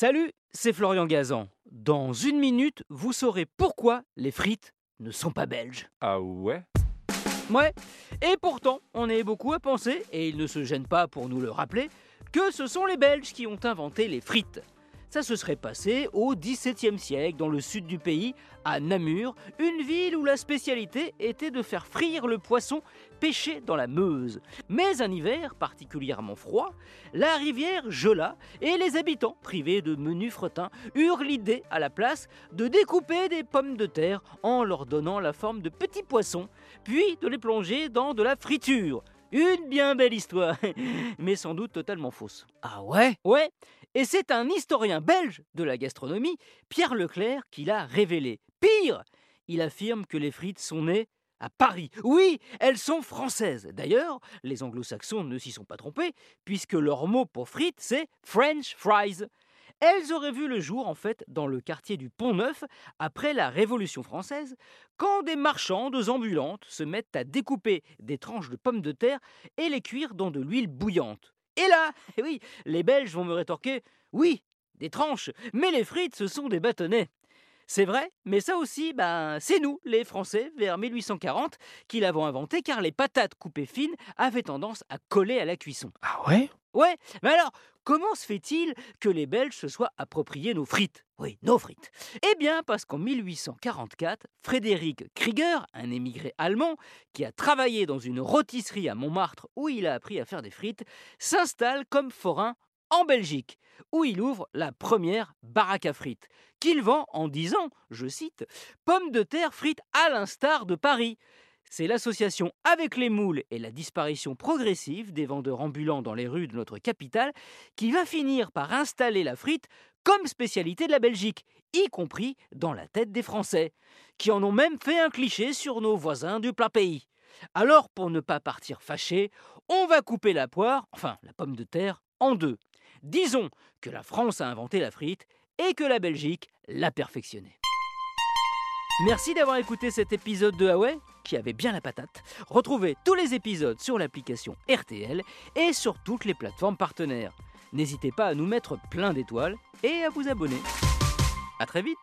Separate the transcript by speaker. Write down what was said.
Speaker 1: Salut, c'est Florian Gazan. Dans une minute, vous saurez pourquoi les frites ne sont pas belges.
Speaker 2: Ah ouais?
Speaker 1: Ouais, et pourtant, on est beaucoup à penser, et ils ne se gênent pas pour nous le rappeler, que ce sont les Belges qui ont inventé les frites. Ça se serait passé au XVIIe siècle dans le sud du pays, à Namur, une ville où la spécialité était de faire frire le poisson pêché dans la Meuse. Mais un hiver particulièrement froid, la rivière gela et les habitants, privés de menus fretins, eurent l'idée à la place de découper des pommes de terre en leur donnant la forme de petits poissons, puis de les plonger dans de la friture. Une bien belle histoire, mais sans doute totalement fausse.
Speaker 3: Ah ouais?
Speaker 1: Ouais, et c'est un historien belge de la gastronomie, Pierre Leclerc, qui l'a révélé. Pire, il affirme que les frites sont nées à Paris. Oui, elles sont françaises. D'ailleurs, les anglo-saxons ne s'y sont pas trompés, puisque leur mot pour frites, c'est French fries. Elles auraient vu le jour, en fait, dans le quartier du Pont-Neuf, après la Révolution française, quand des marchandes ambulantes se mettent à découper des tranches de pommes de terre et les cuire dans de l'huile bouillante. Et là, oui, les Belges vont me rétorquer Oui, des tranches, mais les frites, ce sont des bâtonnets. C'est vrai, mais ça aussi, ben, c'est nous, les Français, vers 1840, qui l'avons inventé car les patates coupées fines avaient tendance à coller à la cuisson.
Speaker 3: Ah ouais?
Speaker 1: Ouais, mais alors, comment se fait-il que les Belges se soient appropriés nos frites? Oui, nos frites. Eh bien, parce qu'en 1844, Frédéric Krieger, un émigré allemand, qui a travaillé dans une rôtisserie à Montmartre où il a appris à faire des frites, s'installe comme forain en Belgique, où il ouvre la première baraque à frites, qu'il vend en disant, je cite, pommes de terre frites à l'instar de Paris. C'est l'association avec les moules et la disparition progressive des vendeurs ambulants dans les rues de notre capitale qui va finir par installer la frite comme spécialité de la Belgique, y compris dans la tête des Français, qui en ont même fait un cliché sur nos voisins du plat pays. Alors, pour ne pas partir fâché, on va couper la poire, enfin la pomme de terre, en deux. Disons que la France a inventé la frite et que la Belgique l'a perfectionnée. Merci d'avoir écouté cet épisode de Huawei qui avait bien la patate. Retrouvez tous les épisodes sur l'application RTL et sur toutes les plateformes partenaires. N'hésitez pas à nous mettre plein d'étoiles et à vous abonner. A très vite